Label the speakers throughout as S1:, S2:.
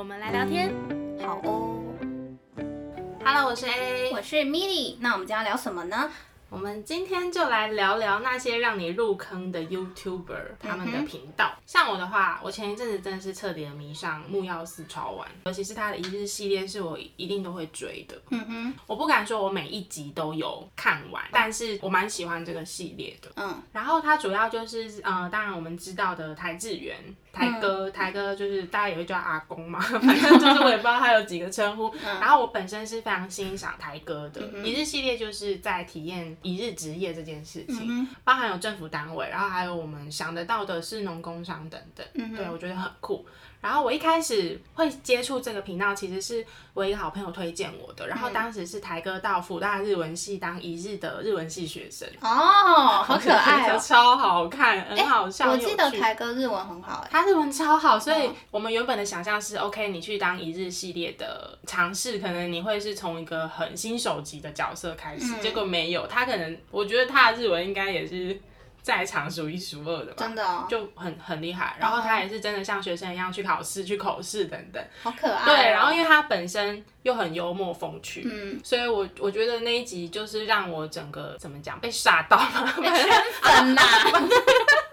S1: 我们来聊天。
S2: 好哦。
S1: Hello，我是 A，
S2: 我是 Milly，那我们今天要聊什么呢？
S1: 我们今天就来聊聊那些让你入坑的 YouTuber 他们的频道。像我的话，我前一阵子真的是彻底的迷上木曜四超玩，尤其是他的一日系列，是我一定都会追的。
S2: 嗯哼，
S1: 我不敢说我每一集都有看完，但是我蛮喜欢这个系列的。
S2: 嗯，
S1: 然后它主要就是呃，当然我们知道的台志源。台哥，台哥就是大家也会叫阿公嘛，反正就是我也不知道他有几个称呼。然后我本身是非常欣赏台哥的一日系列，就是在体验一日职业这件事情，包含有政府单位，然后还有我们想得到的是农工商等等。对我觉得很酷。然后我一开始会接触这个频道，其实是我一个好朋友推荐我的。然后当时是台哥到福大日文系当一日的日文系学生。
S2: 哦，好可爱哦，
S1: 超好看，很好笑。
S2: 我记得台哥日文很好哎，
S1: 他日文超好，所以我们原本的想象是，OK，你去当一日系列的尝试，可能你会是从一个很新手级的角色开始，结果没有，他可能我觉得他的日文应该也是。在场数一数二的吧，
S2: 真的、哦，
S1: 就很很厉害。然后他也是真的像学生一样去考试、去口试等等，
S2: 好可爱、哦。
S1: 对，然后因为他本身又很幽默风趣，嗯，所以我我觉得那一集就是让我整个怎么讲被吓到了，
S2: 被圈粉呐、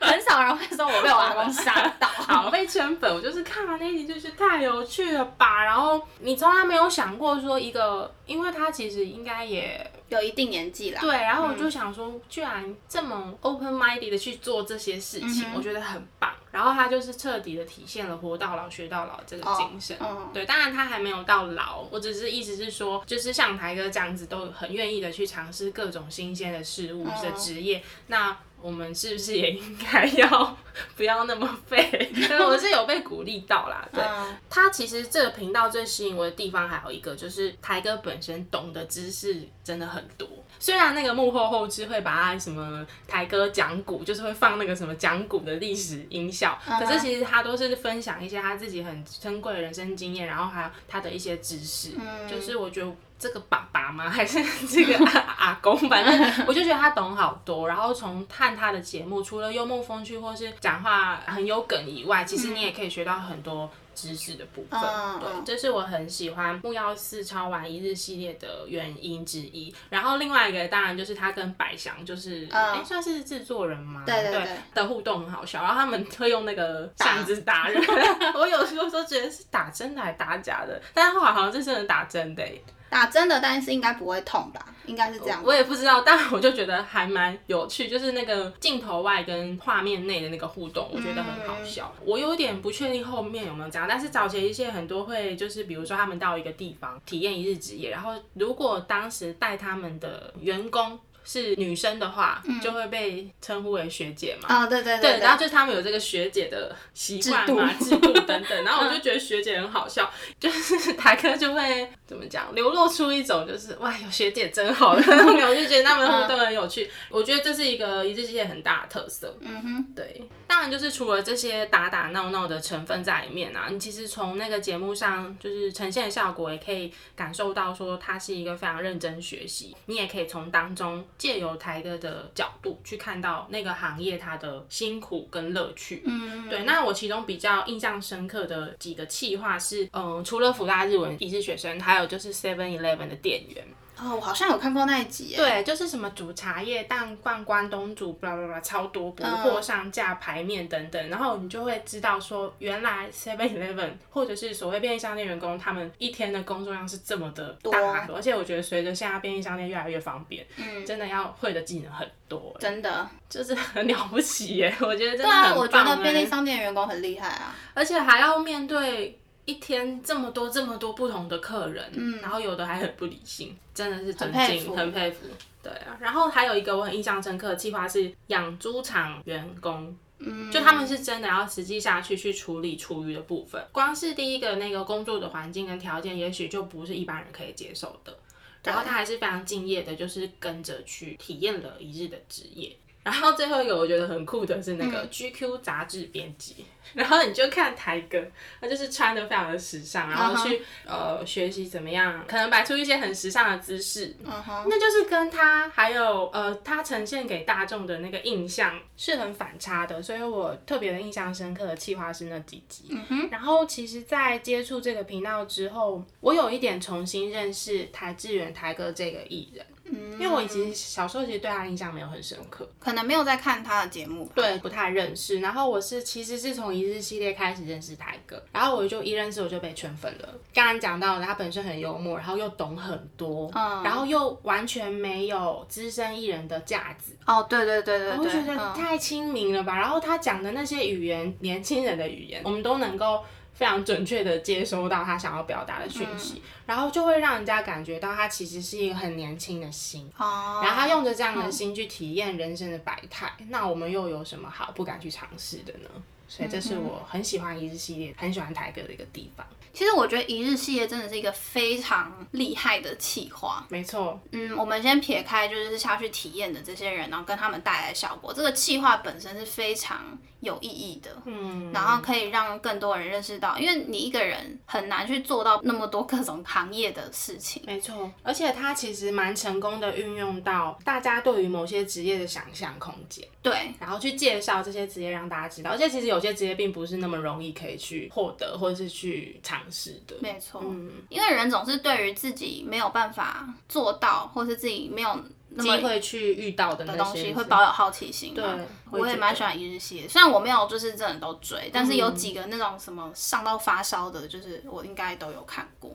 S2: 很少人会说我被我阿公吓到。
S1: 好，被圈粉，我就是看完那一集就是太有趣了吧。然后你从来没有想过说一个，因为他其实应该也。
S2: 有一定年纪了，
S1: 对，然后我就想说，居然这么 open minded 的去做这些事情，我觉得很棒。然后他就是彻底的体现了活到老学到老这个精神。对，当然他还没有到老，我只是意思是说，就是像台哥这样子，都很愿意的去尝试各种新鲜的事物的职业。那我们是不是也应该要不要那么废？我是有被鼓励到啦。对，他其实这个频道最吸引我的地方还有一个，就是台哥本身懂的知识真的很多。虽然那个幕后后置会把他什么台歌讲古，就是会放那个什么讲古的历史音效，可是其实他都是分享一些他自己很珍贵的人生经验，然后还有他的一些知识。就是我觉得。这个爸爸吗？还是这个 阿阿公？反正我就觉得他懂好多。然后从看他的节目，除了幽默风趣或是讲话很有梗以外，其实你也可以学到很多知识的部分。对，这是我很喜欢木曜四超玩一日系列的原因之一。然后另外一个当然就是他跟百祥，就是哎算是制作人吗？
S2: 对对对，
S1: 的互动很好笑。然后他们会用那个扇子打人，我有时候都觉得是打真的还是打假的，但是后来好像是真的打真的。
S2: 打针的，但是应该不会痛吧？应该是这样。
S1: 我也不知道，但我就觉得还蛮有趣，就是那个镜头外跟画面内的那个互动，我觉得很好笑。我有点不确定后面有没有这样，但是早前一些很多会就是，比如说他们到一个地方体验一日职业，然后如果当时带他们的员工。是女生的话，就会被称呼为学姐嘛。
S2: 啊，对对
S1: 对。然后就是他们有这个学姐的习惯嘛、制度等等。然后我就觉得学姐很好笑，就是台哥就会怎么讲，流露出一种就是哇，有学姐真好的那种，我就觉得他们互动很有趣。我觉得这是一个一日系很大的特色。
S2: 嗯哼，
S1: 对。当然就是除了这些打打闹闹的成分在里面啊，你其实从那个节目上就是呈现的效果，也可以感受到说他是一个非常认真学习。你也可以从当中。借由台哥的角度去看到那个行业它的辛苦跟乐趣，嗯，对。那我其中比较印象深刻的几个企划是，嗯，除了福大日文一日学生，还有就是 Seven Eleven 的店员。
S2: 哦，我好像有看过那一集。
S1: 对，就是什么煮茶叶蛋灌关东煮，巴拉巴拉超多，补货上架排面等等，然后你就会知道说，原来 Seven Eleven 或者是所谓便利商店员工，他们一天的工作量是这么的大，而且我觉得随着现在便利商店越来越方便，嗯，真的要会的技能很多，
S2: 真的。
S1: 就是很了不起耶，我觉得真的
S2: 对啊，我觉得便利商店员工很厉害啊，
S1: 而且还要面对。一天这么多这么多不同的客人，嗯，然后有的还很不理性，真的是尊敬，很佩服。对啊，然后还有一个我很印象深刻的计划是养猪场员工嗯，就他们是真的要实际下去去处理厨余的部分。光是第一个那个工作的环境跟条件，也许就不是一般人可以接受的。然后他还是非常敬业的，就是跟着去体验了一日的职业。然后最后一个我觉得很酷的是那个 GQ 杂志编辑，然后你就看台哥，他就是穿的非常的时尚，然后去呃学习怎么样，可能摆出一些很时尚的姿势，那就是跟他还有呃他呈现给大众的那个印象是很反差的，所以我特别的印象深刻的企划是那几集。然后其实，在接触这个频道之后，我有一点重新认识台志远台哥这个艺人。因为我以前小时候其实对他印象没有很深刻，
S2: 可能没有在看他的节目，
S1: 对，不太认识。然后我是其实是从一日系列开始认识台哥，然后我就一认识我就被圈粉了。刚刚讲到的，他本身很幽默，然后又懂很多，嗯，然后又完全没有资深艺人的架子。
S2: 哦，对对对对，
S1: 我觉得太亲民了吧。然后他讲的那些语言，年轻人的语言，我们都能够。非常准确的接收到他想要表达的讯息，然后就会让人家感觉到他其实是一个很年轻的心，然后他用着这样的心去体验人生的百态，那我们又有什么好不敢去尝试的呢？所以这是我很喜欢一日系列，很喜欢台哥的一个地方。
S2: 其实我觉得一日系列真的是一个非常厉害的企划。
S1: 没错，
S2: 嗯，我们先撇开就是下去体验的这些人，然后跟他们带来的效果，这个企划本身是非常有意义的。嗯，然后可以让更多人认识到，因为你一个人很难去做到那么多各种行业的事情。
S1: 没错，而且它其实蛮成功的运用到大家对于某些职业的想象空间。
S2: 对，
S1: 然后去介绍这些职业让大家知道，而且其实有些职业并不是那么容易可以去获得或者是去尝。试的，
S2: 没错，因为人总是对于自己没有办法做到，或是自己没有
S1: 机会去遇到的
S2: 东西，会保有好奇心。对，我也蛮喜欢一日系，虽然我没有就是真的都追，但是有几个那种什么上到发烧的，就是我应该都有看过。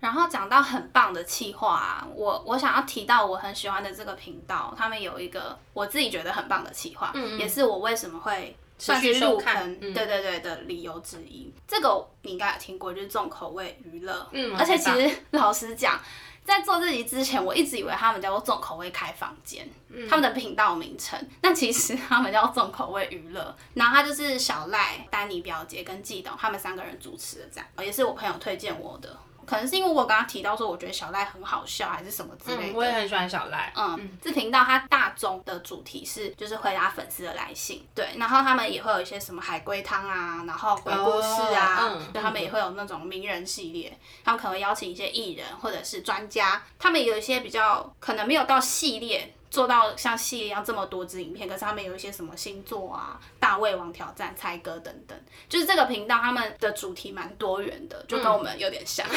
S2: 然后讲到很棒的企划，我我想要提到我很喜欢的这个频道，他们有一个我自己觉得很棒的企划，也是我为什么会。算是入坑，对对对的理由之一。这个你应该有听过，就是重口味娱乐。嗯，而且其实 老实讲，在做这集之前，我一直以为他们叫做重口味开房间，他们的频道名称。但其实他们叫重口味娱乐。然后他就是小赖、丹尼表姐跟季董他们三个人主持的，这样也是我朋友推荐我的。可能是因为我刚刚提到说，我觉得小赖很好笑，还是什么之类的。
S1: 我也很喜欢小赖。
S2: 嗯，这频道它大众的主题是就是回答粉丝的来信，对，然后他们也会有一些什么海龟汤啊，然后鬼故事啊，对他们也会有那种名人系列，他们可能邀请一些艺人或者是专家，他们有一些比较可能没有到系列。做到像戏一样这么多支影片，可是他们有一些什么星座啊、大胃王挑战、猜歌等等，就是这个频道他们的主题蛮多元的，就跟我们有点像。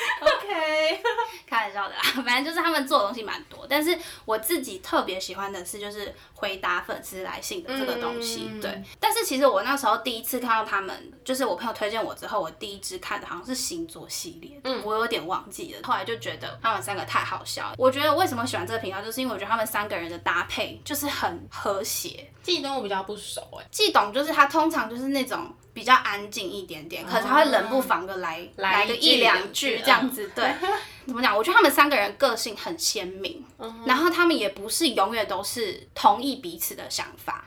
S1: OK，
S2: 开玩笑的啦，反正就是他们做的东西蛮多，但是我自己特别喜欢的是就是回答粉丝来信的这个东西。对，但是其实我那时候第一次看到他们，就是我朋友推荐我之后，我第一支看的好像是星座系列，嗯，我有点忘记了。后来就觉得他们三个太好笑，我觉得为什么喜欢这个频道？就是因为我觉得他们三个人的搭配就是很和谐。
S1: 季东我比较不熟哎，
S2: 季董就是他通常就是那种比较安静一点点，可是他会冷不防的来来个一两句这样子。对，怎么讲？我觉得他们三个人个性很鲜明，然后他们也不是永远都是同意彼此的想法。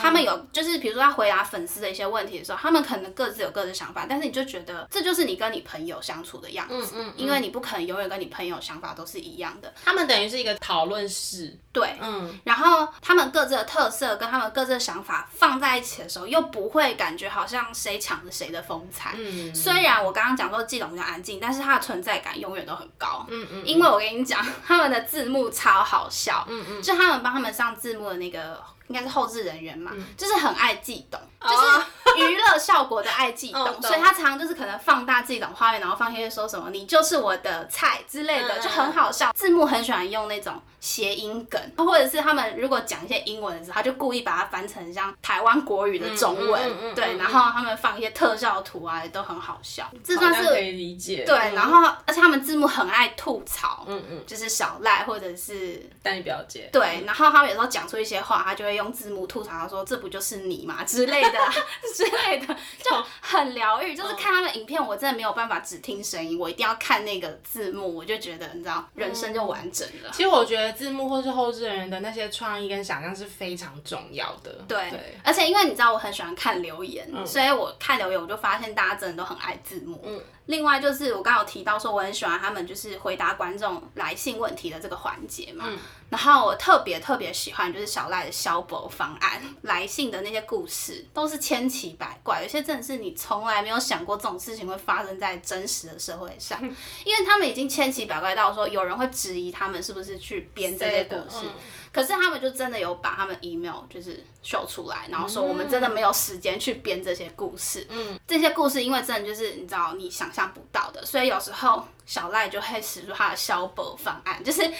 S2: 他们有，就是比如说他回答粉丝的一些问题的时候，他们可能各自有各自想法，但是你就觉得这就是你跟你朋友相处的样子，嗯嗯，因为你不可能永远跟你朋友想法都是一样的。
S1: 他们等于是一个讨论室，
S2: 对，嗯，然后他们各自的特色跟他们各自的想法放在一起的时候，又不会感觉好像谁抢着谁的风采。嗯，虽然我刚刚讲说季龙比较安静，但是他的存在感永远都很高。嗯嗯，因为我跟你讲，他们的字幕超好笑，嗯嗯，就他们帮他们上字幕的那个。应该是后置人员嘛，就是很爱悸动，就是娱乐效果的爱悸动，所以他常常就是可能放大自己的画面，然后放一些说什么“你就是我的菜”之类的，就很好笑。字幕很喜欢用那种谐音梗，或者是他们如果讲一些英文的时候，他就故意把它翻成像台湾国语的中文，对，然后他们放一些特效图啊，也都很好笑。这算是
S1: 可以理解。
S2: 对，然后而且他们字幕很爱吐槽，嗯嗯，就是小赖或者是
S1: 丹尼表姐，
S2: 对，然后他们有时候讲出一些话，他就会。用字幕吐槽他说这不就是你吗之类的 之类的，就很疗愈。就是看他们影片，我真的没有办法只听声音，我一定要看那个字幕，我就觉得你知道，人生就完整了。
S1: 其实我觉得字幕或是后置人员的那些创意跟想象是非常重要的。
S2: 对，而且因为你知道我很喜欢看留言，所以我看留言我就发现大家真的都很爱字幕。嗯。另外就是我刚刚有提到说我很喜欢他们就是回答观众来信问题的这个环节嘛，然后我特别特别喜欢就是小赖的消博方案来信的那些故事都是千奇百怪，有些真的是你从来没有想过这种事情会发生在真实的社会上，因为他们已经千奇百怪到说有人会质疑他们是不是去编这些故事。可是他们就真的有把他们 email 就是秀出来，然后说我们真的没有时间去编这些故事。嗯，这些故事因为真的就是你知道你想象不到的，所以有时候小赖就会使出他的消博方案，就是。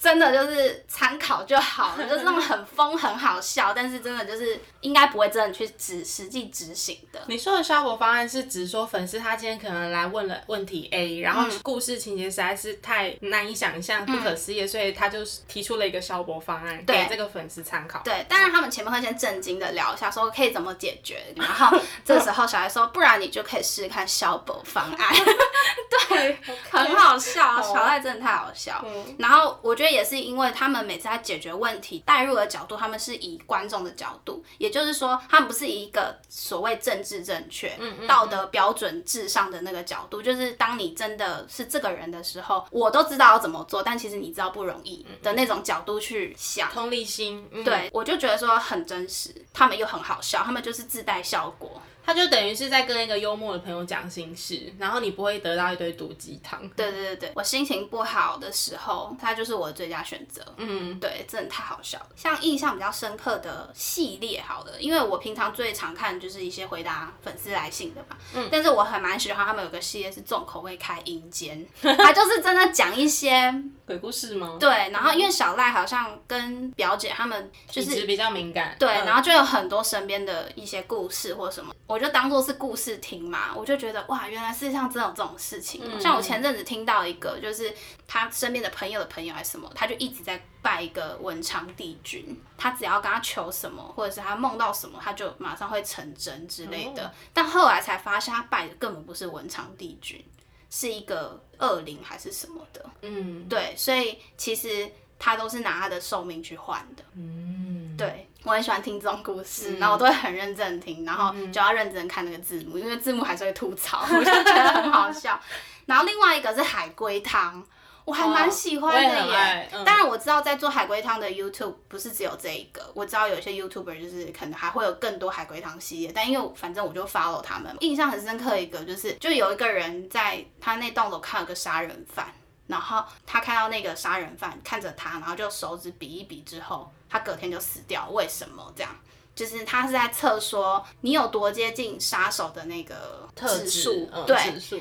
S2: 真的就是参考就好了，就是那种很疯很好笑，但是真的就是应该不会真的去执实际执行的。
S1: 你说的效果方案是指说粉丝他今天可能来问了问题 A，然后故事情节实在是太难以想象、不可思议，所以他就提出了一个效果方案给这个粉丝参考。
S2: 对，当然他们前面会先震惊的聊一下，说可以怎么解决，然后这时候小孩说，不然你就可以试试看效果方案。对，很好笑，小赖真的太好笑。然后我觉得。也是因为他们每次在解决问题带入的角度，他们是以观众的角度，也就是说，他们不是以一个所谓政治正确、道德标准至上的那个角度，就是当你真的是这个人的时候，我都知道要怎么做，但其实你知道不容易的那种角度去想，
S1: 同理心，
S2: 对我就觉得说很真实，他们又很好笑，他们就是自带效果。
S1: 他就等于是在跟一个幽默的朋友讲心事，然后你不会得到一堆毒鸡汤。
S2: 对对对对，我心情不好的时候，他就是我的最佳选择。嗯，对，真的太好笑了。像印象比较深刻的系列，好的，因为我平常最常看就是一些回答粉丝来信的嘛。嗯。但是我很蛮喜欢他们有个系列是重口味开阴间，他就是真的讲一些
S1: 鬼故事吗？
S2: 对，然后因为小赖好像跟表姐他们就是
S1: 比较敏感，
S2: 对，然后就有很多身边的一些故事或什么。我就当做是故事听嘛，我就觉得哇，原来世界上真有这种事情。像我前阵子听到一个，就是他身边的朋友的朋友还是什么，他就一直在拜一个文昌帝君，他只要跟他求什么，或者是他梦到什么，他就马上会成真之类的。但后来才发现，他拜的根本不是文昌帝君，是一个恶灵还是什么的。嗯，对，所以其实他都是拿他的寿命去换的。嗯，对。我很喜欢听这种故事，然后我都会很认真听，然后就要认真看那个字幕，因为字幕还是会吐槽，我就觉得很好笑。然后另外一个是海龟汤，我还蛮喜欢的耶。当然我知道在做海龟汤的 YouTube 不是只有这一个，我知道有些 YouTuber 就是可能还会有更多海龟汤系列，但因为反正我就 follow 他们，印象很深刻一个就是，就有一个人在他那栋楼看了个杀人犯。然后他看到那个杀人犯看着他，然后就手指比一比之后，他隔天就死掉。为什么这样？就是他是在测说你有多接近杀手的那个指数，对。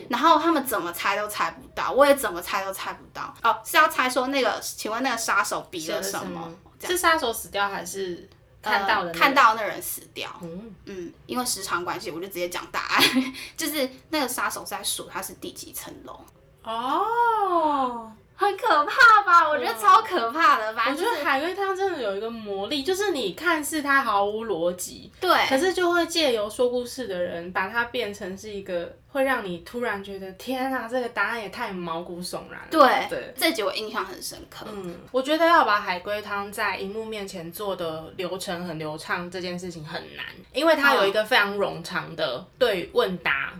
S2: 然后他们怎么猜都猜不到，我也怎么猜都猜不到。哦，是要猜说那个，请问那个杀手比了什么？
S1: 是杀手死掉还是看到的？
S2: 看到那人死掉。嗯嗯，因为时长关系，我就直接讲答案，就是那个杀手在数他是第几层楼。哦，很可怕吧？我觉得超可怕的。反正
S1: 我觉得海龟汤真的有一个魔力，就是你看似它毫无逻辑，
S2: 对，
S1: 可是就会借由说故事的人把它变成是一个。会让你突然觉得天啊，这个答案也太毛骨悚然了。
S2: 对对，这集我印象很深刻。
S1: 嗯，我觉得要把海龟汤在荧幕面前做的流程很流畅，这件事情很难，因为它有一个非常冗长的对问答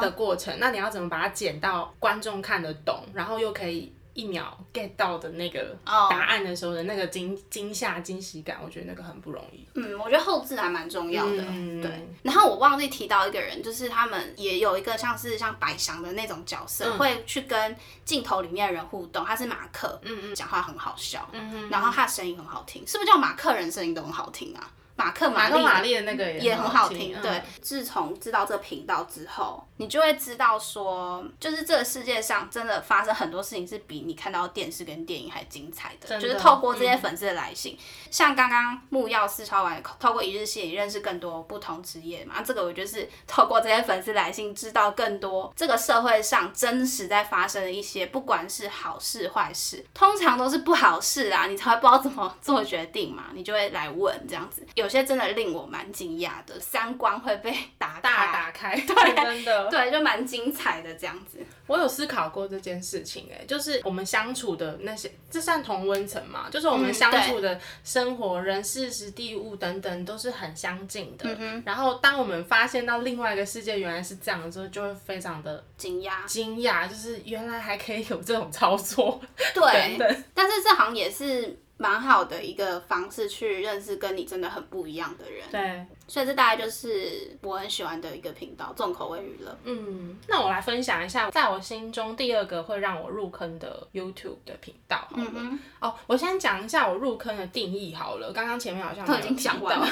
S1: 的过程。那你要怎么把它剪到观众看得懂，然后又可以？一秒 get 到的那个答案的时候的那个惊惊吓惊喜感，我觉得那个很不容易。
S2: 嗯，我觉得后置还蛮重要的。对。然后我忘记提到一个人，就是他们也有一个像是像百祥的那种角色，会去跟镜头里面的人互动。他是马克，嗯嗯，讲话很好笑，嗯然后他的声音很好听，是不是叫马克人声音都很好听啊？马克
S1: 马克玛丽的那个
S2: 也
S1: 很好
S2: 听。对，自从知道这频道之后，你就会知道说，就是这个世界上真的发生很多事情是比你看到电视跟电影还精彩的。就是透过这些粉丝的来信，像刚刚木曜四超完，透过一日系也认识更多不同职业嘛。这个我觉得是透过这些粉丝来信，知道更多这个社会上真实在发生的一些，不管是好事坏事，通常都是不好事啊，你才会不知道怎么做决定嘛，你就会来问这样子。有些真的令我蛮惊讶的，三观会被打
S1: 大打开，
S2: 对，
S1: 真的，
S2: 对，就蛮精彩的这样子。
S1: 我有思考过这件事情，哎，就是我们相处的那些，这算同温层嘛？就是我们相处的生活、人事、时地物等等，都是很相近的。然后，当我们发现到另外一个世界原来是这样的时候，就会非常的
S2: 惊讶，
S1: 惊讶，就是原来还可以有这种操作。
S2: 对，但是这行也是。蛮好的一个方式去认识跟你真的很不一样的人，
S1: 对，
S2: 所以这大概就是我很喜欢的一个频道，重口味娱乐。
S1: 嗯，那我来分享一下，在我心中第二个会让我入坑的 YouTube 的频道。嗯嗯。哦，我先讲一下我入坑的定义好了，刚刚前面好像
S2: 都已经讲完了。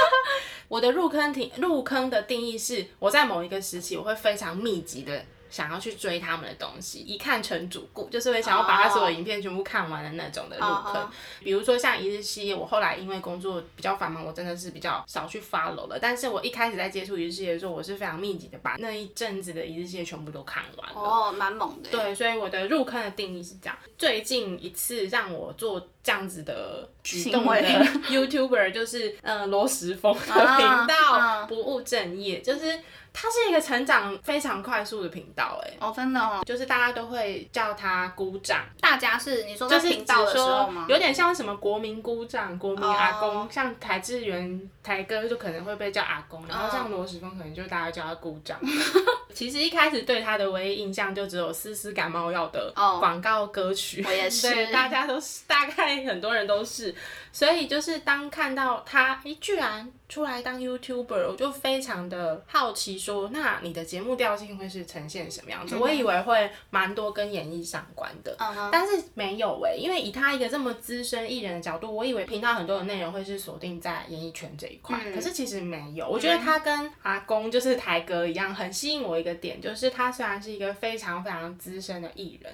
S1: 我的入坑定入坑的定义是，我在某一个时期，我会非常密集的。想要去追他们的东西，一看成主顾，就是会想要把他所有影片全部看完的那种的入坑。比如说像一日系列，我后来因为工作比较繁忙，我真的是比较少去 follow 了。但是我一开始在接触一日系列的时候，我是非常密集的把那一阵子的一日系列全部都看完了。哦，
S2: 蛮猛的。
S1: 对，所以我的入坑的定义是这样。最近一次让我做这样子的举动的 YouTuber 就是嗯罗时峰的频道不务正业，就是。它是一个成长非常快速的频道，哎，
S2: 哦，真的哦，
S1: 就是大家都会叫他鼓掌，
S2: 大家是你说就是频道的时候吗？
S1: 有点像什么国民鼓掌、国民阿公，像台志源台哥就可能会被叫阿公，然后像罗时峰可能就大家叫他鼓掌。其实一开始对他的唯一印象就只有丝丝感冒药的广告歌曲，
S2: 我也是，
S1: 大家都是，大概很多人都是。所以就是当看到他，哎，居然出来当 YouTuber，我就非常的好奇，说那你的节目调性会是呈现什么样子？我以为会蛮多跟演艺相关的，但是没有哎，因为以他一个这么资深艺人的角度，我以为频道很多的内容会是锁定在演艺圈这一块，可是其实没有。我觉得他跟阿公就是台哥一样，很吸引我一个点，就是他虽然是一个非常非常资深的艺人。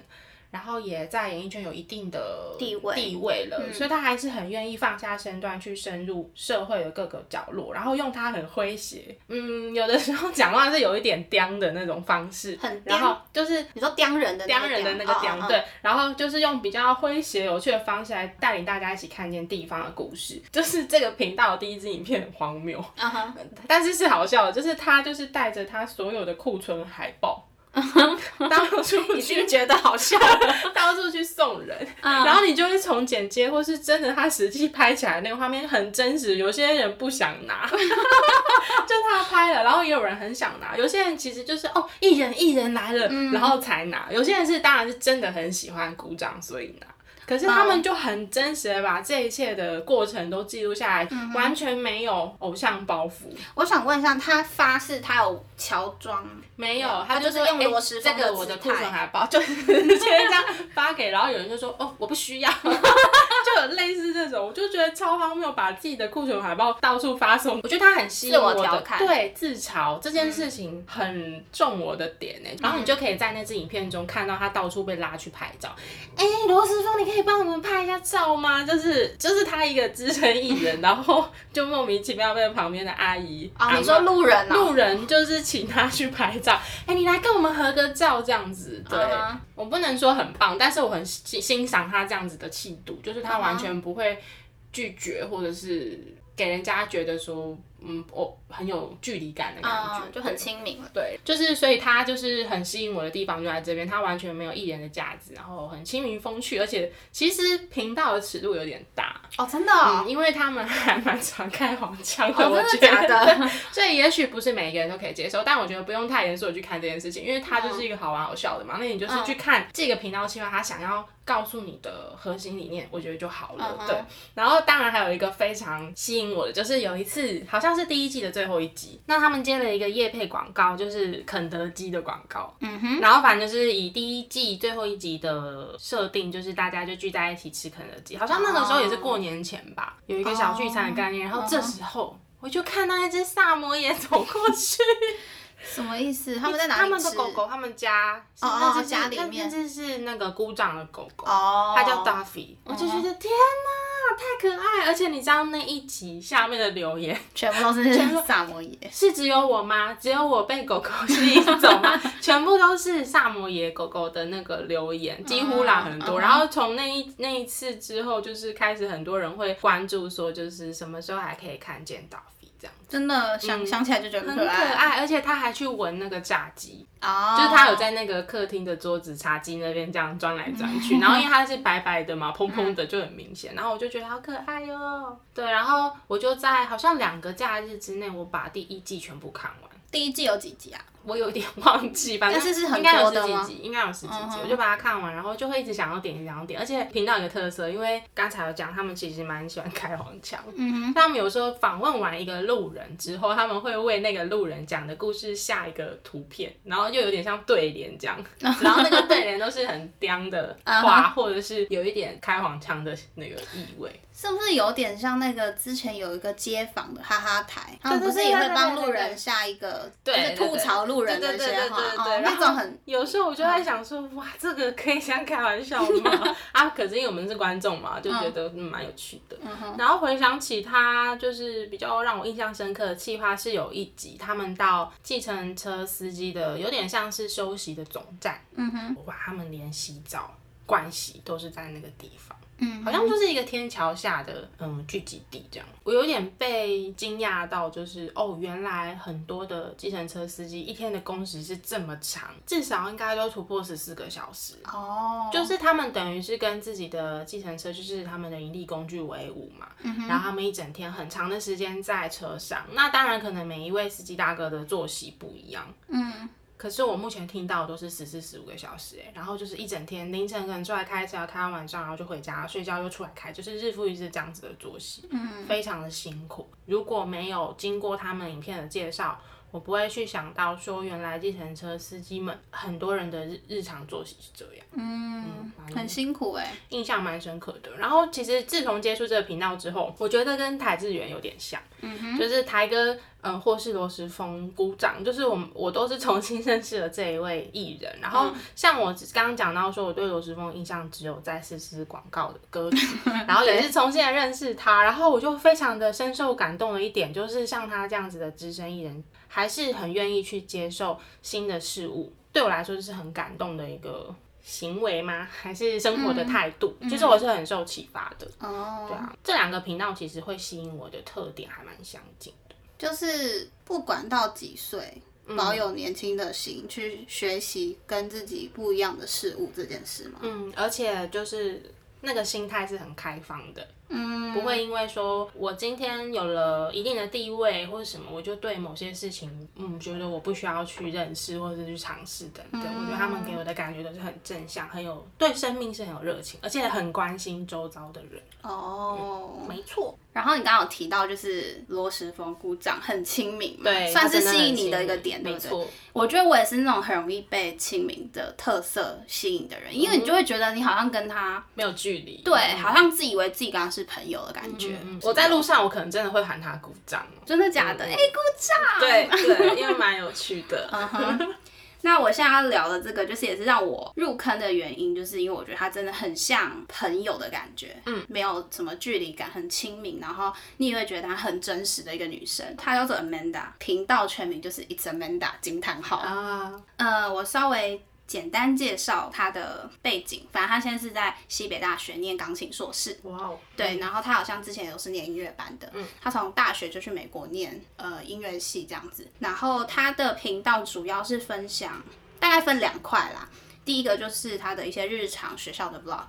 S1: 然后也在演艺圈有一定的
S2: 地位
S1: 地位了，所以他还是很愿意放下身段去深入社会的各个角落，然后用他很诙谐，嗯，有的时候 讲话是有一点刁的那种方式，
S2: 很
S1: 然后就是
S2: 你说刁人的
S1: 刁人的那个刁，对，然后就是用比较诙谐有趣的方式来带领大家一起看见地方的故事，就是这个频道第一支影片很荒谬，但是是好笑的，就是他就是带着他所有的库存海报。到处去
S2: 觉得好笑，
S1: 到处去送人，然后你就会从剪接或是真的他实际拍起来那个画面很真实，有些人不想拿，就他拍了，然后也有人很想拿，有些人其实就是哦艺人艺人来了，然后才拿，有些人是当然是真的很喜欢鼓掌所以拿。可是他们就很真实的把这一切的过程都记录下来，完全没有偶像包袱。
S2: 我想问一下，他发誓他有乔装
S1: 没有？
S2: 他就是用螺丝
S1: 这个我的库存还包，就 直接这样发给，然后有人就说哦，我不需要，就有类似这种，我就觉得超荒谬，把自己的库存海报到处发送，我觉得他很吸引我的，对自嘲这件事情很中我的点呢。然后你就可以在那支影片中看到他到处被拉去拍照，哎，罗斯峰，你可以。帮我们拍一下照吗？就是就是他一个资深艺人，然后就莫名其妙被旁边的阿姨
S2: 啊，你说路人
S1: 路人就是请他去拍照，哎，你来跟我们合个照这样子。对，我不能说很棒，但是我很欣欣赏他这样子的气度，就是他完全不会拒绝，或者是给人家觉得说。嗯，我很有距离感的感觉，
S2: 就很亲民了。
S1: 对，就是所以他就是很吸引我的地方就在这边，他完全没有艺人的架子，然后很亲民风趣，而且其实频道的尺度有点大。
S2: 哦，真的，
S1: 因为他们还蛮常开黄腔的，我觉得，所以也许不是每一个人都可以接受，但我觉得不用太严肃的去看这件事情，因为他就是一个好玩好笑的嘛，那你就是去看这个频道希望他想要告诉你的核心理念，我觉得就好了。对，然后当然还有一个非常吸引我的，就是有一次好像。是第一季的最后一集，那他们接了一个夜配广告，就是肯德基的广告。嗯哼，然后反正就是以第一季最后一集的设定，就是大家就聚在一起吃肯德基，好像那个时候也是过年前吧，有一个小聚餐的概念。然后这时候我就看到一只萨摩耶走过去。
S2: 什么意思？他们在哪
S1: 里他们的狗狗，他们家
S2: 哦，家里面，
S1: 那只是那个姑丈的狗狗，哦它叫 Duffy。我就觉得天哪，太可爱！而且你知道那一集下面的留言
S2: 全部都是 萨摩耶，
S1: 是只有我吗？只有我被狗狗吸引走吗？全部都是萨摩耶狗狗的那个留言，几乎啦很多。然后从那一那一次之后，就是开始很多人会关注说，就是什么时候还可以看见到。
S2: 真的想想起来就觉得
S1: 很可
S2: 爱，
S1: 而且他还去闻那个炸鸡，就是他有在那个客厅的桌子茶几那边这样钻来钻去，然后因为它是白白的嘛，蓬蓬的就很明显，然后我就觉得好可爱哟。对，然后我就在好像两个假日之内，我把第一季全部看完。
S2: 第一季有几集啊？
S1: 我有点忘记，反正应该有十几集，应该有十几集，我就把它看完，然后就会一直想要点，想要点。而且频道有个特色，因为刚才有讲，他们其实蛮喜欢开黄腔。嗯哼。他们有时候访问完一个路人之后，他们会为那个路人讲的故事下一个图片，然后又有点像对联这样。然后那个对联都是很刁的话，或者是有一点开黄腔的那个意味。
S2: 是不是有点像那个之前有一个街坊的哈哈台，他们不是也会帮路人下一个，就是吐槽路人的一些话，那种很。
S1: 有时候我就在想说，哇，这个可以像开玩笑吗？啊，可是因为我们是观众嘛，就觉得蛮有趣的。然后回想起他，就是比较让我印象深刻的企划是有一集，他们到计程车司机的有点像是休息的总站，嗯哼，哇，他们连洗澡、盥洗都是在那个地方。嗯，好像就是一个天桥下的嗯聚集地这样，我有点被惊讶到，就是哦，原来很多的计程车司机一天的工时是这么长，至少应该都突破十四个小时。哦。就是他们等于是跟自己的计程车，就是他们的盈利工具为伍嘛，然后他们一整天很长的时间在车上，那当然可能每一位司机大哥的作息不一样，嗯。可是我目前听到都是十四十五个小时哎，然后就是一整天凌晨可能出来开车，开到晚上，然后就回家睡觉，又出来开，就是日复一日这样子的作息，嗯，非常的辛苦。如果没有经过他们影片的介绍。我不会去想到说，原来计程车司机们很多人的日日常作息是这样，
S2: 嗯，很辛苦哎，
S1: 印象蛮深刻的。然后其实自从接触这个频道之后，我觉得跟台志远有点像，嗯哼，就是台哥，嗯，或是罗时峰鼓掌，就是我我都是重新认识了这一位艺人。然后像我刚刚讲到说，我对罗时峰印象只有在试试广告的歌曲，然后也是重新的认识他，然后我就非常的深受感动的一点，就是像他这样子的资深艺人。还是很愿意去接受新的事物，对我来说就是很感动的一个行为吗？还是生活的态度？其实我是很受启发的。哦，对啊，这两个频道其实会吸引我的特点还蛮相近的，
S2: 就是不管到几岁，保有年轻的心去学习跟自己不一样的事物这件事嘛？
S1: 嗯，而且就是那个心态是很开放的。嗯，不会因为说我今天有了一定的地位或者什么，我就对某些事情，嗯，觉得我不需要去认识或者去尝试等等。我觉得他们给我的感觉都是很正向，很有对生命是很有热情，而且很关心周遭的人。哦，没错。
S2: 然后你刚刚有提到，就是罗时峰鼓掌很亲民，
S1: 对，
S2: 算是吸引你的一个点，对不对？我觉得我也是那种很容易被亲民的特色吸引的人，因为你就会觉得你好像跟他
S1: 没有距离，
S2: 对，好像自以为自己跟他是朋友的感觉。
S1: 我在路上，我可能真的会喊他鼓掌，
S2: 真的假的？哎，鼓掌！
S1: 对对，因为蛮有趣的。
S2: 那我现在要聊的这个，就是也是让我入坑的原因，就是因为我觉得她真的很像朋友的感觉，嗯，没有什么距离感，很亲民，然后你也会觉得她很真实的一个女生。她叫做 Amanda，频道全名就是 It's Amanda 惊叹号啊。呃，我稍微。简单介绍他的背景，反正他现在是在西北大学念钢琴硕士。哇哦！对，然后他好像之前有是念音乐班的。嗯。他从大学就去美国念呃音乐系这样子。然后他的频道主要是分享，大概分两块啦。第一个就是他的一些日常学校的 vlog，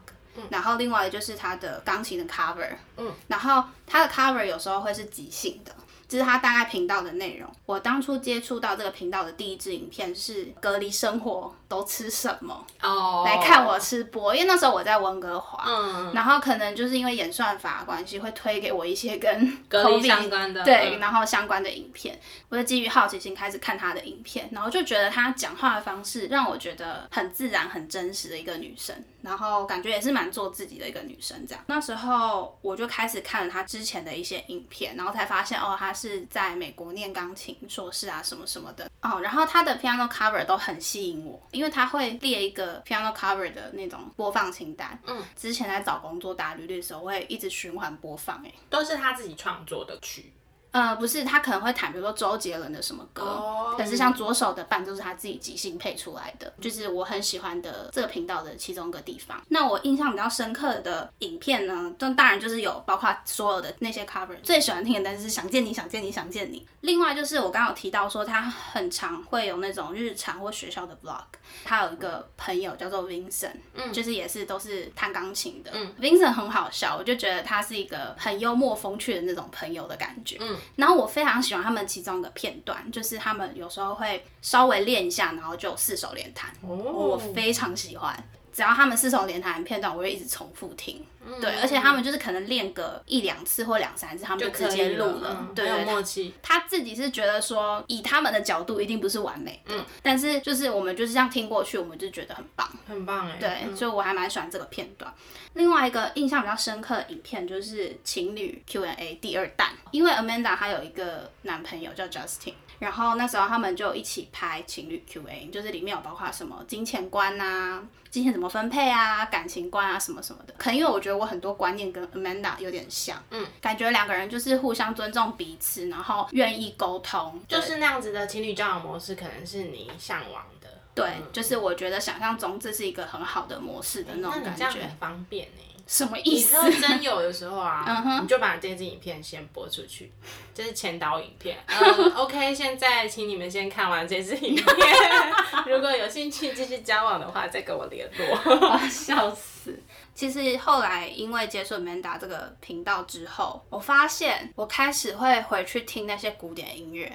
S2: 然后另外就是他的钢琴的 cover。嗯。然后他的 cover 有时候会是即兴的。这是他大概频道的内容。我当初接触到这个频道的第一支影片是隔离生活都吃什么哦，来看我吃播，因为那时候我在温哥华，嗯，然后可能就是因为演算法关系会推给我一些跟
S1: 隔离相关的
S2: 对，然后相关的影片，我就基于好奇心开始看他的影片，然后就觉得他讲话的方式让我觉得很自然、很真实的一个女生，然后感觉也是蛮做自己的一个女生这样。那时候我就开始看了他之前的一些影片，然后才发现哦，他是在美国念钢琴硕士啊，什么什么的哦。然后他的 piano cover 都很吸引我，因为他会列一个 piano cover 的那种播放清单。嗯，之前在找工作打履历的时候，会一直循环播放，哎，
S1: 都是他自己创作的曲。
S2: 呃，不是，他可能会弹，比如说周杰伦的什么歌，可是像左手的伴奏是他自己即兴配出来的，就是我很喜欢的这个频道的其中一个地方。那我印象比较深刻的影片呢，当然就是有包括所有的那些 cover，最喜欢听的但是想见你想见你想见你。另外就是我刚刚有提到说他很常会有那种日常或学校的 vlog，他有一个朋友叫做 Vincent，嗯，就是也是都是弹钢琴的，嗯，Vincent 很好笑，我就觉得他是一个很幽默风趣的那种朋友的感觉，嗯。然后我非常喜欢他们其中一个片段，就是他们有时候会稍微练一下，然后就四手连弹，我非常喜欢。只要他们四手连弹的片段，我会一直重复听。对，而且他们就是可能练个一两次或两三次，他们就直接录了。对，
S1: 有默契。
S2: 他自己是觉得说，以他们的角度一定不是完美的，但是就是我们就是这样听过去，我们就觉得很棒，
S1: 很棒哎。
S2: 对，所以我还蛮喜欢这个片段。另外一个印象比较深刻的影片就是情侣 Q&A 第二弹，因为 Amanda 她有一个男朋友叫 Justin。然后那时候他们就一起拍情侣 Q&A，就是里面有包括什么金钱观啊、金钱怎么分配啊、感情观啊什么什么的。可能因为我觉得我很多观念跟 Amanda 有点像，嗯，感觉两个人就是互相尊重彼此，然后愿意沟通，
S1: 就是那样子的情侣交往模式，可能是你向往的。
S2: 对，就是我觉得想象中这是一个很好的模式的那种感觉，
S1: 很方便呢。
S2: 什么意思？
S1: 真有的时候啊，你就把这支影片先播出去，这是前导影片。嗯，OK，现在请你们先看完这支影片，如果有兴趣继续交往的话，再跟我联络。
S2: 笑死！其实后来因为接触 Manda 这个频道之后，我发现我开始会回去听那些古典音乐。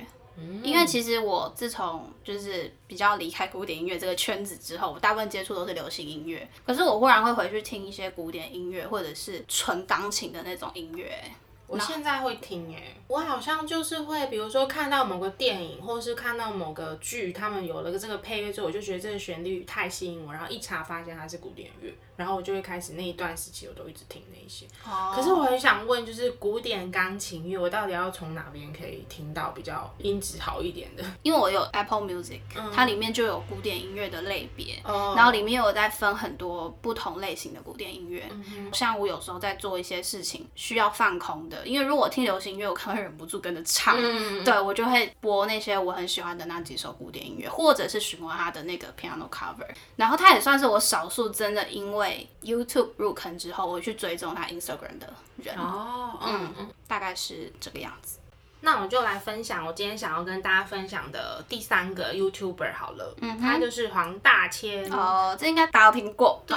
S2: 因为其实我自从就是比较离开古典音乐这个圈子之后，我大部分接触都是流行音乐。可是我忽然会回去听一些古典音乐，或者是纯钢琴的那种音乐。
S1: 我现在会听诶，我好像就是会，比如说看到某个电影，或是看到某个剧，他们有了个这个配乐之后，我就觉得这个旋律太吸引我，然后一查发现它是古典乐。然后我就会开始那一段时期，我都一直听那些。哦。可是我很想问，就是古典钢琴乐，我到底要从哪边可以听到比较音质好一点的？
S2: 因为我有 Apple Music，它里面就有古典音乐的类别。哦。然后里面有在分很多不同类型的古典音乐。嗯像我有时候在做一些事情需要放空的，因为如果听流行音乐，我可能会忍不住跟着唱。嗯。对，我就会播那些我很喜欢的那几首古典音乐，或者是循环他的那个 piano cover。然后它也算是我少数真的因为。YouTube 入坑之后，我去追踪他 Instagram 的人哦，嗯嗯，大概是这个样子。
S1: 那我就来分享我今天想要跟大家分享的第三个 YouTuber 好了，嗯，他就是黄大千
S2: 哦，这应该大家都听过，
S1: 对，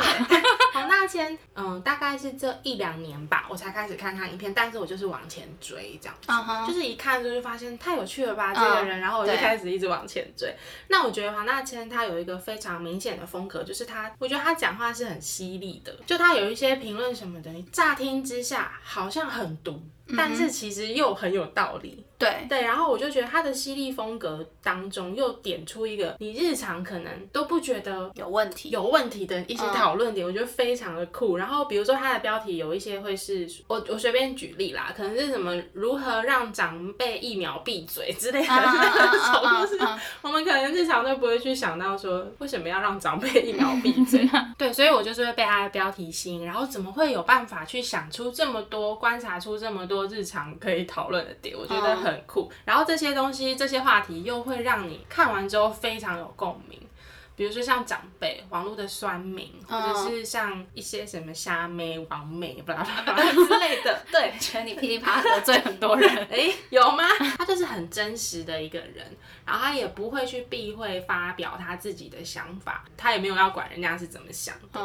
S1: 黄大千，嗯，大概是这一两年吧，我才开始看他影片，但是我就是往前追这样，嗯哼，就是一看就发现太有趣了吧这个人，然后我就开始一直往前追。那我觉得黄大千他有一个非常明显的风格，就是他，我觉得他讲话是很犀利的，就他有一些评论什么的，你乍听之下好像很毒。但是其实又很有道理，
S2: 对
S1: 对，然后我就觉得他的犀利风格当中又点出一个你日常可能都不觉得
S2: 有问题
S1: 有问题的一些讨论点，我觉得非常的酷。然后比如说他的标题有一些会是我我随便举例啦，可能是什么如何让长辈一秒闭嘴之类的那种，就是我们可能日常都不会去想到说为什么要让长辈一秒闭 嘴。对，所以我就是会被他的标题吸引，然后怎么会有办法去想出这么多，观察出这么。多日常可以讨论的点，我觉得很酷。然后这些东西、这些话题又会让你看完之后非常有共鸣。比如说像长辈、网络的酸民，或者是像一些什么虾妹、王美、巴拉巴拉 之类的。
S2: 对，觉得你噼里啪啦得罪很多人。
S1: 哎，有吗？他就是很真实的一个人，然后他也不会去避讳发表他自己的想法，他也没有要管人家是怎么想的。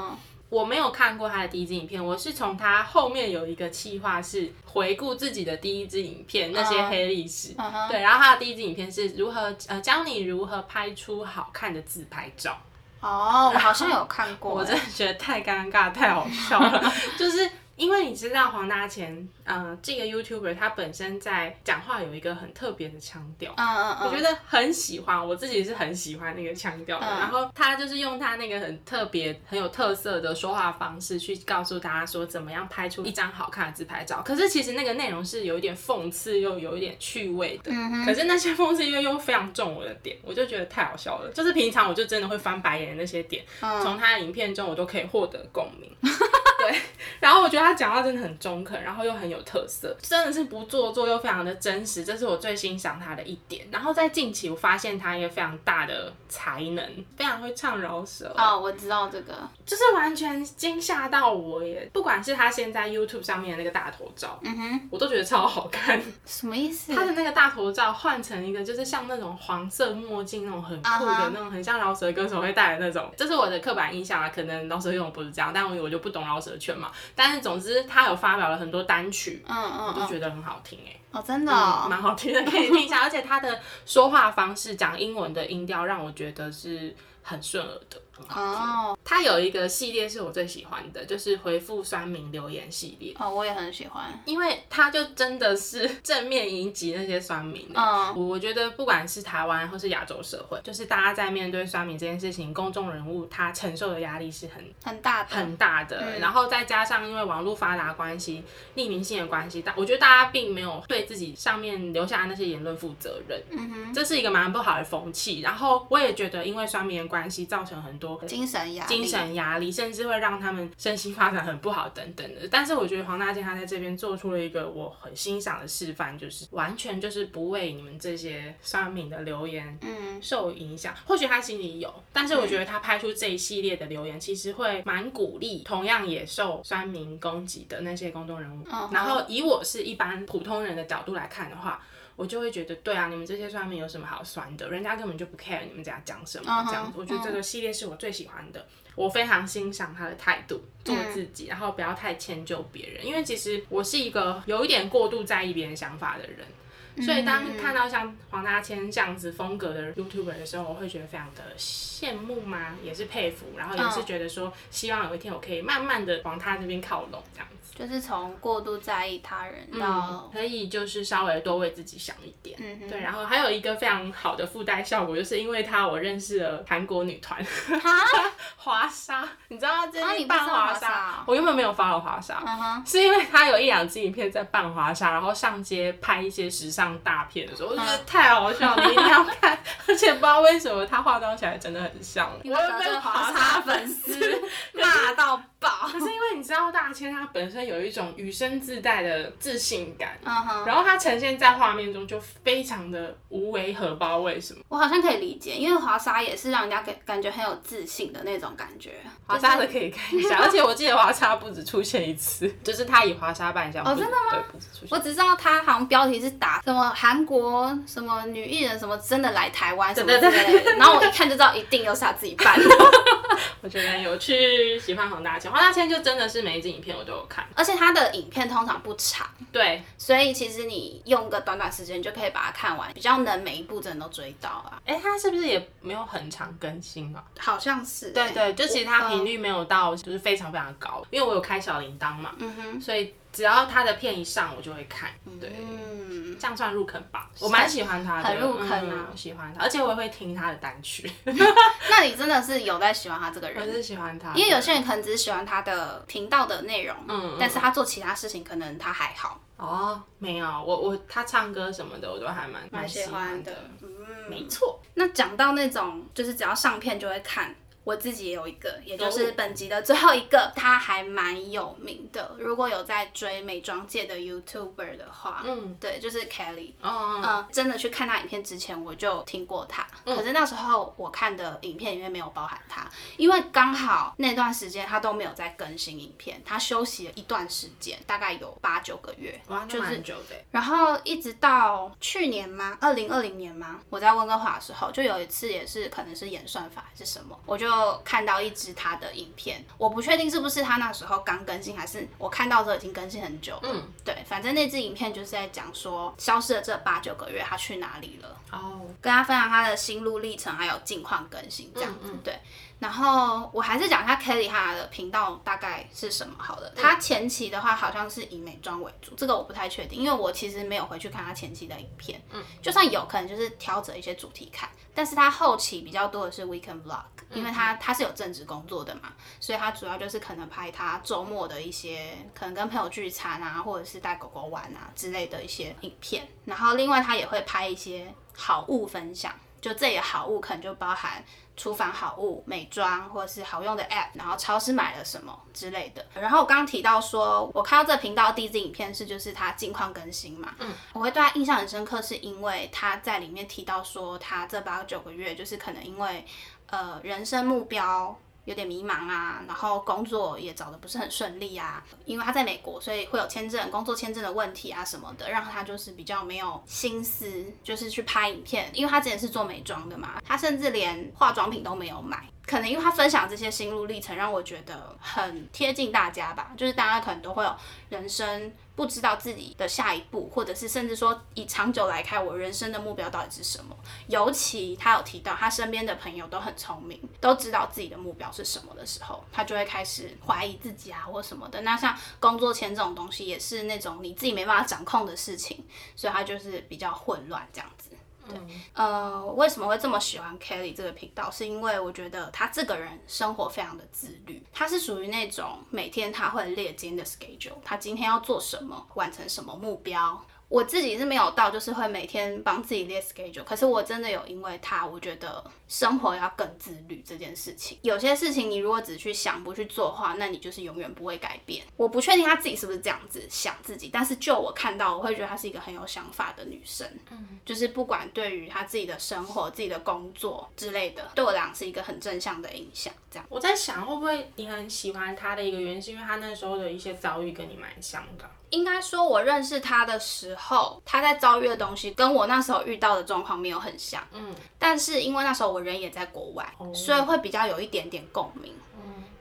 S1: 我没有看过他的第一支影片，我是从他后面有一个企划是回顾自己的第一支影片那些黑历史，对，然后他的第一支影片是如何呃教你如何拍出好看的自拍照。
S2: 哦，我好像有看过，
S1: 我真的觉得太尴尬，太好笑了，就是。因为你知道黄大千，嗯，这个 YouTuber 他本身在讲话有一个很特别的腔调，嗯嗯嗯，我觉得很喜欢，我自己是很喜欢那个腔调的。然后他就是用他那个很特别、很有特色的说话方式去告诉大家说怎么样拍出一张好看的自拍照。可是其实那个内容是有一点讽刺又有一点趣味的，可是那些讽刺又又非常中我的点，我就觉得太好笑了。就是平常我就真的会翻白眼的那些点，从他的影片中我都可以获得共鸣。对，然后我觉得他讲话真的很中肯，然后又很有特色，真的是不做作又非常的真实，这是我最欣赏他的一点。然后在近期，我发现他一个非常大的才能，非常会唱饶舌。
S2: 哦，我知道这个，
S1: 就是完全惊吓到我耶！不管是他现在 YouTube 上面的那个大头照，嗯哼，我都觉得超好看。
S2: 什么意思？
S1: 他的那个大头照换成一个，就是像那种黄色墨镜那种很酷的那种，很像饶舌歌手会戴的那种。这是我的刻板印象啊，可能饶舌用的不是这样，但我我就不懂饶舌。圈嘛，但是总之他有发表了很多单曲，嗯嗯，我就觉得很好听哎，
S2: 哦真的，
S1: 蛮好听的，可以听一下。而且他的说话方式，讲英文的音调，让我觉得是很顺耳的。哦，他有一个系列是我最喜欢的，就是回复酸民留言系列。
S2: 哦，我也很喜欢，
S1: 因为他就真的是正面迎击那些酸民。嗯，我觉得不管是台湾或是亚洲社会，就是大家在面对酸民这件事情，公众人物他承受的压力是很
S2: 很大
S1: 很大的。然后再加上因为网络发达关系、匿名性的关系，大我觉得大家并没有对自己上面留下的那些言论负责任。嗯哼，这是一个蛮不好的风气。然后我也觉得，因为酸民的关系，造成很多。
S2: 精神压
S1: 精神压力，甚至会让他们身心发展很不好等等的。但是我觉得黄大健他在这边做出了一个我很欣赏的示范，就是完全就是不为你们这些酸民的留言嗯受影响。或许他心里有，但是我觉得他拍出这一系列的留言，其实会蛮鼓励同样也受酸民攻击的那些公众人物。然后以我是一般普通人的角度来看的话。我就会觉得，对啊，你们这些酸民有什么好酸的？人家根本就不 care 你们在讲什么这样子。我觉得这个系列是我最喜欢的，我非常欣赏他的态度，做自己，然后不要太迁就别人。因为其实我是一个有一点过度在意别人想法的人，所以当看到像黄大千这样子风格的 YouTuber 的时候，我会觉得非常的羡慕吗？也是佩服，然后也是觉得说，希望有一天我可以慢慢的往他这边靠拢这样。
S2: 就是从过度在意他人到
S1: 可以就是稍微多为自己想一点，对。然后还有一个非常好的附带效果，就是因为他我认识了韩国女团，华莎，你知道最近扮华莎，我原本没有发了华莎，是因为他有一两支影片在扮华莎，然后上街拍一些时尚大片的时候，我觉得太好笑了，你一定要看。而且不知道为什么他化妆起来真的很像，
S2: 我又被华莎粉丝骂到爆。
S1: 可是因为你知道大千他本身有一种与生自带的自信感，然后它呈现在画面中就非常的无违和，不知道为什么。
S2: 我好像可以理解，因为华莎也是让人家感感觉很有自信的那种感觉。
S1: 华莎的可以看一下，而且我记得华莎不止出现一次，就是他以华莎扮相。
S2: 哦，真的吗？
S1: 对，不止出现。
S2: 我只知道他好像标题是打什么韩国什么女艺人什么真的来台湾什么之类的，然后我一看就知道一定又是他自己扮的。
S1: 我觉得很有趣，喜欢黄大千。黄大千就真的是每一支影片我都有看，
S2: 而且他的影片通常不长，
S1: 对，
S2: 所以其实你用个短短时间就可以把它看完，比较能每一部真的都追到啊。
S1: 哎，他是不是也没有很长更新啊？
S2: 好像是，
S1: 对对，就其实他频率没有到就是非常非常高，因为我有开小铃铛嘛，嗯哼，所以。只要他的片一上，我就会看。对，这样算入坑吧。我蛮喜欢他的，
S2: 很入坑啊，
S1: 喜欢他，而且我也会听他的单曲。
S2: 那你真的是有在喜欢他这个人？
S1: 我是喜欢他，
S2: 因为有些人可能只是喜欢他的频道的内容，嗯，但是他做其他事情可能他还好。
S1: 哦，没有，我我他唱歌什么的，我都还蛮
S2: 蛮喜欢的。
S1: 嗯，没错。
S2: 那讲到那种，就是只要上片就会看。我自己也有一个，也就是本集的最后一个，他还蛮有名的。如果有在追美妆界的 YouTuber 的话，嗯，对，就是 Kelly。嗯嗯，真的去看他影片之前，我就听过他。可是那时候我看的影片里面没有包含他，因为刚好那段时间他都没有在更新影片，他休息了一段时间，大概有八九个月。
S1: 哇，那蛮久的。
S2: 然后一直到去年吗？二零二零年吗？我在温哥华的时候，就有一次也是可能是演算法还是什么，我就。就看到一支他的影片，我不确定是不是他那时候刚更新，还是我看到时候已经更新很久。嗯，对，反正那支影片就是在讲说消失了这八九个月他去哪里了。哦，跟他分享他的心路历程，还有近况更新这样子。对。然后我还是讲一下 Kelly 他的频道大概是什么好了。他前期的话好像是以美妆为主，这个我不太确定，因为我其实没有回去看他前期的影片。嗯，就算有可能就是挑着一些主题看，但是他后期比较多的是 weekend vlog，因为他他是有正职工作的嘛，所以他主要就是可能拍他周末的一些可能跟朋友聚餐啊，或者是带狗狗玩啊之类的一些影片。然后另外他也会拍一些好物分享，就这些好物可能就包含。厨房好物、美妆或者是好用的 App，然后超市买了什么之类的。然后我刚刚提到说，我看到这频道第一支影片是就是他近况更新嘛，嗯，我会对他印象很深刻，是因为他在里面提到说，他这八九个月就是可能因为呃人生目标。有点迷茫啊，然后工作也找的不是很顺利啊，因为他在美国，所以会有签证、工作签证的问题啊什么的，让他就是比较没有心思，就是去拍影片。因为他之前是做美妆的嘛，他甚至连化妆品都没有买。可能因为他分享这些心路历程，让我觉得很贴近大家吧。就是大家可能都会有人生不知道自己的下一步，或者是甚至说以长久来看，我人生的目标到底是什么？尤其他有提到他身边的朋友都很聪明，都知道自己的目标是什么的时候，他就会开始怀疑自己啊，或什么的。那像工作签这种东西，也是那种你自己没办法掌控的事情，所以他就是比较混乱这样。对，呃，为什么会这么喜欢 Kelly 这个频道？是因为我觉得他这个人生活非常的自律，他是属于那种每天他会列今天的 schedule，他今天要做什么，完成什么目标。我自己是没有到，就是会每天帮自己列 schedule。可是我真的有因为他，我觉得生活要更自律这件事情。有些事情你如果只去想不去做的话，那你就是永远不会改变。我不确定她自己是不是这样子想自己，但是就我看到，我会觉得她是一个很有想法的女生。嗯，就是不管对于她自己的生活、自己的工作之类的，对我来讲是一个很正向的影响。这样，
S1: 我在想会不会你很喜欢她的一个原因，是因为她那时候的一些遭遇跟你蛮像的。
S2: 应该说，我认识他的时候，他在遭遇的东西跟我那时候遇到的状况没有很像。嗯，但是因为那时候我人也在国外，所以会比较有一点点共鸣。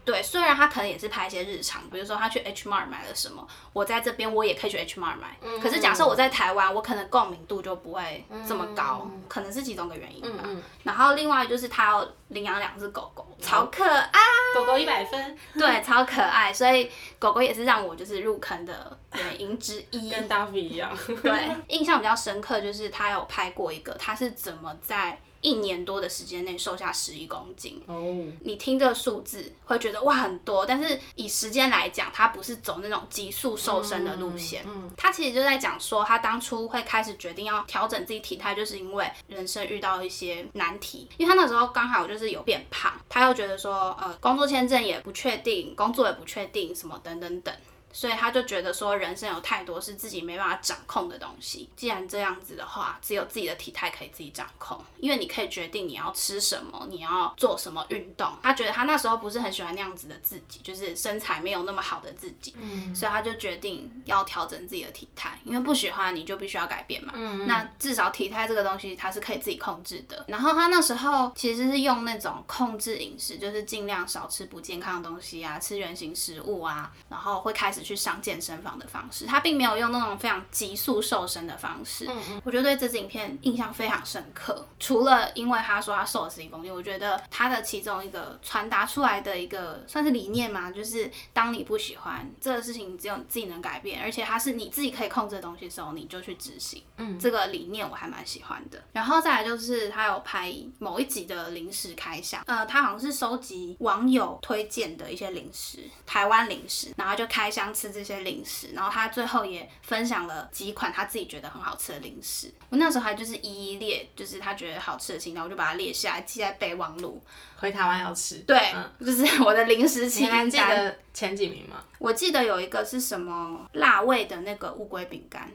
S2: 对，虽然他可能也是拍一些日常，比如说他去 H Mart 买了什么，我在这边我也可以去 H Mart 买。可是假设我在台湾，我可能共鸣度就不会这么高，可能是其中个原因吧。然后另外就是他要领养两只狗狗，超可爱，
S1: 狗狗一百分，
S2: 对，超可爱，所以狗狗也是让我就是入坑的原因之一。
S1: 跟 Duffy 一样。
S2: 对，印象比较深刻就是他有拍过一个，他是怎么在。一年多的时间内瘦下十一公斤。哦，你听这个数字会觉得哇很多，但是以时间来讲，他不是走那种急速瘦身的路线，嗯，他其实就在讲说，他当初会开始决定要调整自己体态，就是因为人生遇到一些难题，因为他那时候刚好就是有变胖，他又觉得说，呃，工作签证也不确定，工作也不确定，什么等等等。所以他就觉得说，人生有太多是自己没办法掌控的东西。既然这样子的话，只有自己的体态可以自己掌控，因为你可以决定你要吃什么，你要做什么运动。他觉得他那时候不是很喜欢那样子的自己，就是身材没有那么好的自己。嗯。所以他就决定要调整自己的体态，因为不喜欢你就必须要改变嘛。嗯。那至少体态这个东西他是可以自己控制的。然后他那时候其实是用那种控制饮食，就是尽量少吃不健康的东西啊，吃原形食物啊，然后会开始。去上健身房的方式，他并没有用那种非常急速瘦身的方式。嗯嗯，我觉得对这支影片印象非常深刻。除了因为他说他瘦了十一公斤，我觉得他的其中一个传达出来的一个算是理念嘛，就是当你不喜欢这个事情，只有你自己能改变，而且它是你自己可以控制的东西的时候，你就去执行。嗯，这个理念我还蛮喜欢的。然后再来就是他有拍某一集的零食开箱，呃，他好像是收集网友推荐的一些零食，台湾零食，然后就开箱。吃这些零食，然后他最后也分享了几款他自己觉得很好吃的零食。我那时候还就是一一列，就是他觉得好吃的清单，我就把它列下来，记在备忘录。
S1: 回台湾要吃。
S2: 对，就是我的零食清单。
S1: 记得前几名吗？
S2: 我记得有一个是什么辣味的那个乌龟饼干。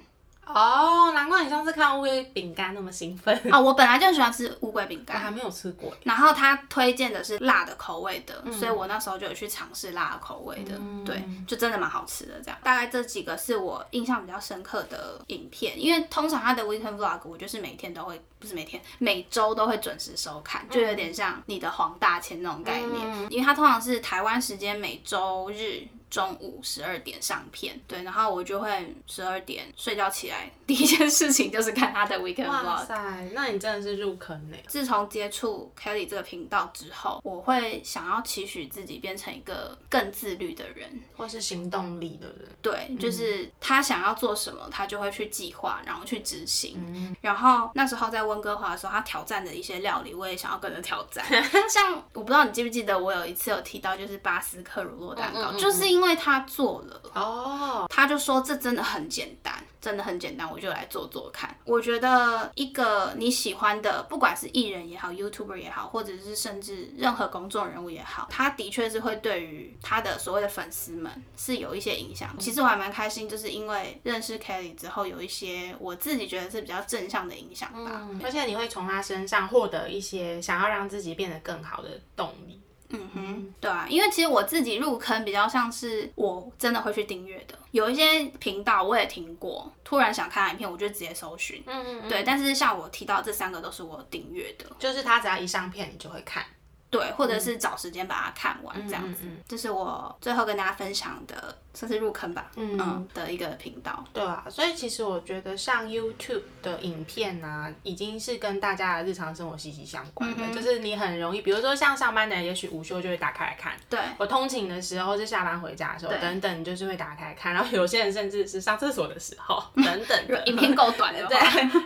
S1: 哦，难怪你上次看乌龟饼干那么兴奋
S2: 啊！我本来就喜欢吃乌龟饼干，
S1: 还没有吃过。
S2: 然后他推荐的是辣的口味的，所以我那时候就有去尝试辣的口味的，对，就真的蛮好吃的。这样，大概这几个是我印象比较深刻的影片，因为通常他的 weekend vlog 我就是每天都会，不是每天，每周都会准时收看，就有点像你的黄大千那种概念，因为他通常是台湾时间每周日。中午十二点上片，对，然后我就会十二点睡觉起来，第一件事情就是看他的 weekend vlog。哇
S1: 塞，那你真的是入坑呢。
S2: 自从接触 Kelly 这个频道之后，我会想要期许自己变成一个更自律的人，
S1: 或是行动力的人。
S2: 对，就是他想要做什么，他就会去计划，然后去执行。然后那时候在温哥华的时候，他挑战的一些料理，我也想要跟着挑战。像我不知道你记不记得，我有一次有提到就是巴斯克乳酪蛋糕，就是因为。因为他做了哦，他就说这真的很简单，真的很简单，我就来做做看。我觉得一个你喜欢的，不管是艺人也好，YouTuber 也好，或者是甚至任何公众人物也好，他的确是会对于他的所谓的粉丝们是有一些影响。其实我还蛮开心，就是因为认识 Kelly 之后，有一些我自己觉得是比较正向的影响吧。
S1: 而且你会从他身上获得一些想要让自己变得更好的动力。
S2: 嗯哼，对啊，因为其实我自己入坑比较像是我真的会去订阅的，有一些频道我也听过，突然想看影片，我就直接搜寻。嗯嗯，对，但是像我提到这三个都是我订阅的，
S1: 就是他只要一上片，你就会看。
S2: 对，或者是找时间把它看完这样子，这是我最后跟大家分享的，算是入坑吧，嗯的一个频道。
S1: 对啊，所以其实我觉得像 YouTube 的影片啊，已经是跟大家的日常生活息息相关的，就是你很容易，比如说像上班的人，也许午休就会打开来看。
S2: 对，
S1: 我通勤的时候，是下班回家的时候，等等，就是会打开看。然后有些人甚至是上厕所的时候，等等，
S2: 影片够短的，
S1: 对，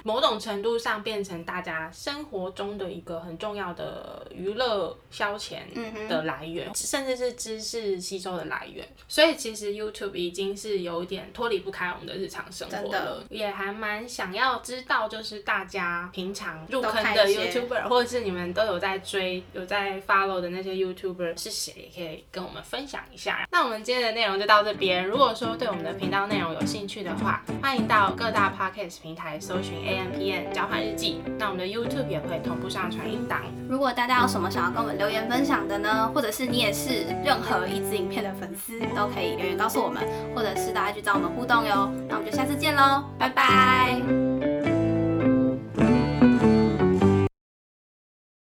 S1: 某种程度上变成大家生活中的一个很重要的娱乐。消遣的来源，甚至是知识吸收的来源，所以其实 YouTube 已经是有一点脱离不开我们的日常生活了。也还蛮想要知道，就是大家平常入坑的 YouTuber，或者是你们都有在追、有在 follow 的那些 YouTuber 是谁，也可以跟我们分享一下。那我们今天的内容就到这边。如果说对我们的频道内容有兴趣的话，欢迎到各大 Podcast 平台搜寻 AMPN 交换日记。那我们的 YouTube 也会同步上传音档。
S2: 如果大家有什么想要跟留言分享的呢？或者是你也是任何一支影片的粉丝，都可以留言告诉我们，或者是大家去找我们互动哟。那我们就下次见喽，拜拜。